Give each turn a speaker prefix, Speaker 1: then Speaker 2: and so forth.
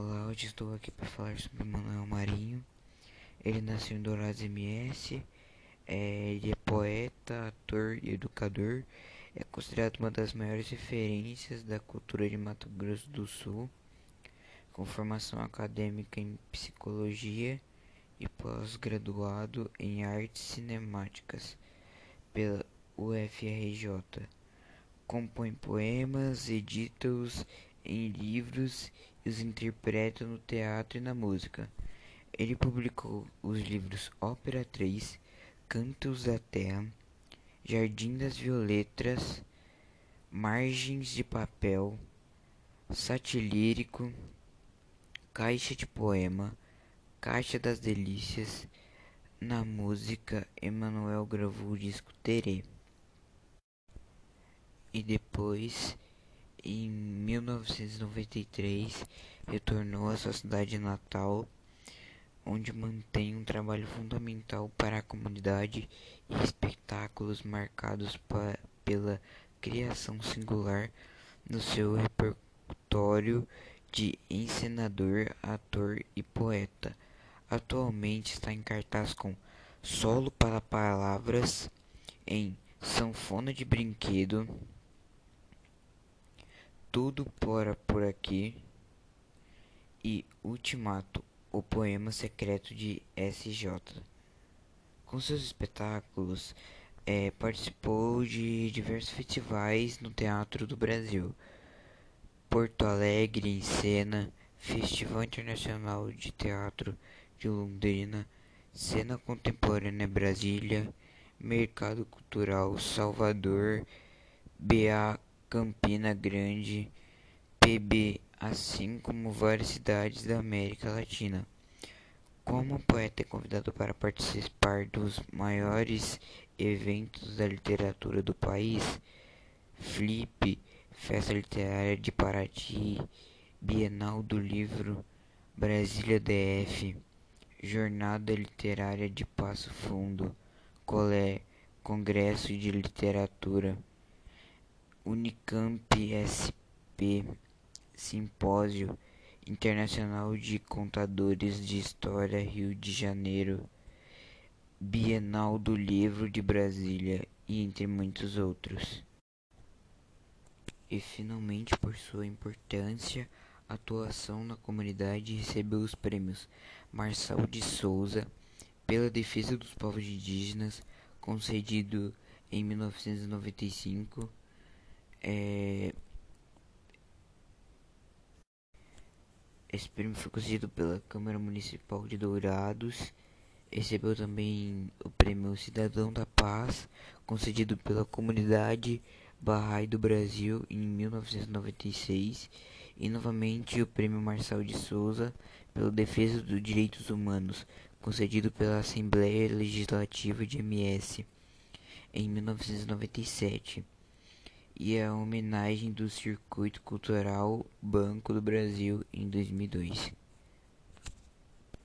Speaker 1: Olá, hoje estou aqui para falar sobre Manuel Marinho. Ele nasceu em Dourados MS, é, ele é poeta, ator e educador. É considerado uma das maiores referências da cultura de Mato Grosso do Sul, com formação acadêmica em psicologia e pós-graduado em artes cinemáticas pela UFRJ. Compõe poemas, edita-os em livros e os interpreta no teatro e na música. Ele publicou os livros Ópera 3, Cantos da Terra, Jardim das Violetas, Margens de Papel, Satilírico, Caixa de Poema, Caixa das Delícias. Na música, Emanuel gravou o disco Terê. E depois em 1993, retornou à sua cidade natal, onde mantém um trabalho fundamental para a comunidade e espetáculos marcados pela criação singular no seu repertório de encenador, ator e poeta. Atualmente está em cartaz com Solo para Palavras em Sanfona de Brinquedo tudo Para Por Aqui e Ultimato, o poema secreto de S.J. Com seus espetáculos, é, participou de diversos festivais no Teatro do Brasil, Porto Alegre em Cena, Festival Internacional de Teatro de Londrina, Cena Contemporânea Brasília, Mercado Cultural Salvador, BA Campina Grande, PB, assim como várias cidades da América Latina. Como poeta é convidado para participar dos maiores eventos da literatura do país, Flip, Festa Literária de Paraty, Bienal do Livro, Brasília DF, Jornada Literária de Passo Fundo, Colé, Congresso de Literatura. Unicamp SP Simpósio Internacional de Contadores de História Rio de Janeiro, Bienal do Livro de Brasília e entre muitos outros. E finalmente, por sua importância, atuação na comunidade, recebeu os prêmios Marçal de Souza pela defesa dos povos indígenas, concedido em 1995 é... Esse prêmio foi concedido pela Câmara Municipal de Dourados. Recebeu também o prêmio Cidadão da Paz, concedido pela Comunidade Bahá'í do Brasil em 1996. E novamente o prêmio Marçal de Souza pela defesa dos direitos humanos, concedido pela Assembleia Legislativa de MS em 1997 e a homenagem do Circuito Cultural Banco do Brasil em 2002.